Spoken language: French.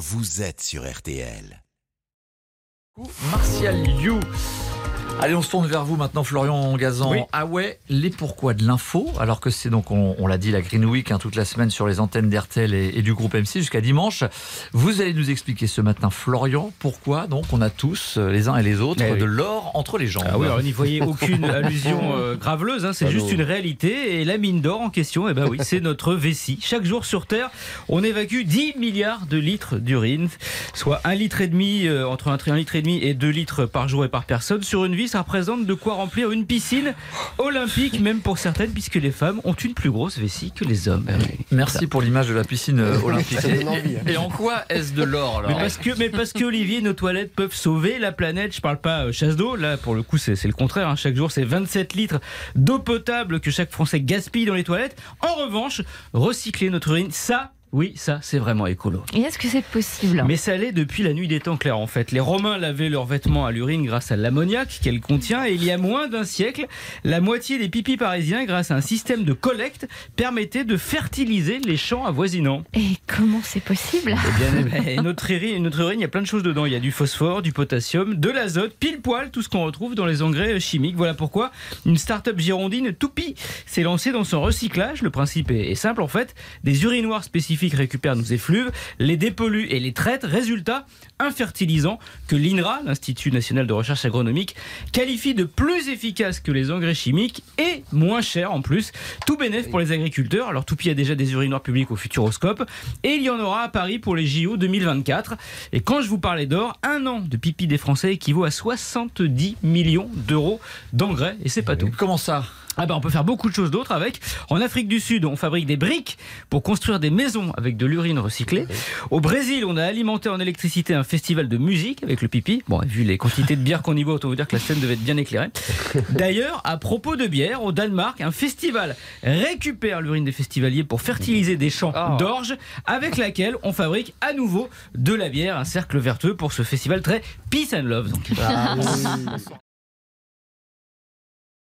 vous êtes sur RTL. Martial You. Allez, on se tourne vers vous maintenant, Florian Gazan. Oui. Ah ouais, les pourquoi de l'info, alors que c'est donc, on, on l'a dit, la Green Week hein, toute la semaine sur les antennes d'RTL et, et du groupe MC jusqu'à dimanche. Vous allez nous expliquer ce matin, Florian, pourquoi donc on a tous, euh, les uns et les autres, Eh oui. de l'or entre les jambes. Ah oui, alors n'y voyez aucune allusion euh, graveleuse, hein, c'est juste une réalité. Et la mine d'or en question, eh ben oui, c'est notre vessie. Chaque jour sur Terre, on évacue 10 milliards de litres d'urine, soit un litre et demi, euh, entre un, un litre et demi et 2 litres par jour et par personne. Sur une vie, ça représente de quoi remplir une piscine olympique, même pour certaines, puisque les femmes ont une plus grosse vessie que les hommes. Merci pour l'image de la piscine euh, olympique. Hein. Et, et en quoi est-ce de l'or Mais alors parce que, mais parce que Olivier, nos toilettes peuvent sauver la planète. Je parle pas euh, chasse d'eau. Là, pour le coup, c'est c'est le contraire. hein. Chaque jour, c'est 27 litres d'eau potable que chaque Français gaspille dans les toilettes. En revanche, recycler notre urine, ça. Oui, ça, c'est vraiment écolo. Et est-ce que c'est possible Mais ça l'est depuis la nuit des temps clairs en fait. Les Romains lavaient leurs vêtements à l'urine grâce à l'ammoniac qu'elle contient et il y a moins d'un siècle, la moitié des pipis parisiens grâce à un système de collecte permettait de fertiliser les champs avoisinants. Et comment c'est possible Eh bien, eh ben, notre, urine, notre urine, il y a plein de choses dedans. Il y a du phosphore, du potassium, de l'azote, pile poil, tout ce qu'on retrouve dans les engrais chimiques. Voilà pourquoi une start-up girondine, Toupie, s'est lancée dans son recyclage. Le principe est simple en fait. Des urinoirs spécifiques récupèrent nos effluves, les dépolluent et les traitent. Résultat, un fertilisant que l'INRA, l'Institut national de recherche agronomique, qualifie de plus efficace que les engrais chimiques et moins cher en plus. Tout bénéf pour les agriculteurs. Alors Toupie a déjà des urinoirs publics au Futuroscope et il y en aura à Paris pour les JO 2024. Et quand je vous parlais d'or, un an de pipi des Français équivaut à 70 millions d'euros d'engrais et c'est pas tout. Comment ça? Ah ben on peut faire beaucoup de choses d'autres avec. En Afrique du Sud, on fabrique des briques pour construire des maisons avec de l'urine recyclée. Au Brésil, on a alimenté en électricité un festival de musique avec le pipi. Bon, vu les quantités de bière qu'on y boit, autant vous dire que la scène devait être bien éclairée. D'ailleurs, à propos de bière, au Danemark, un festival récupère l'urine des festivaliers pour fertiliser des champs d'orge avec laquelle on fabrique à nouveau de la bière, un cercle vertueux pour ce festival très peace and love. donc.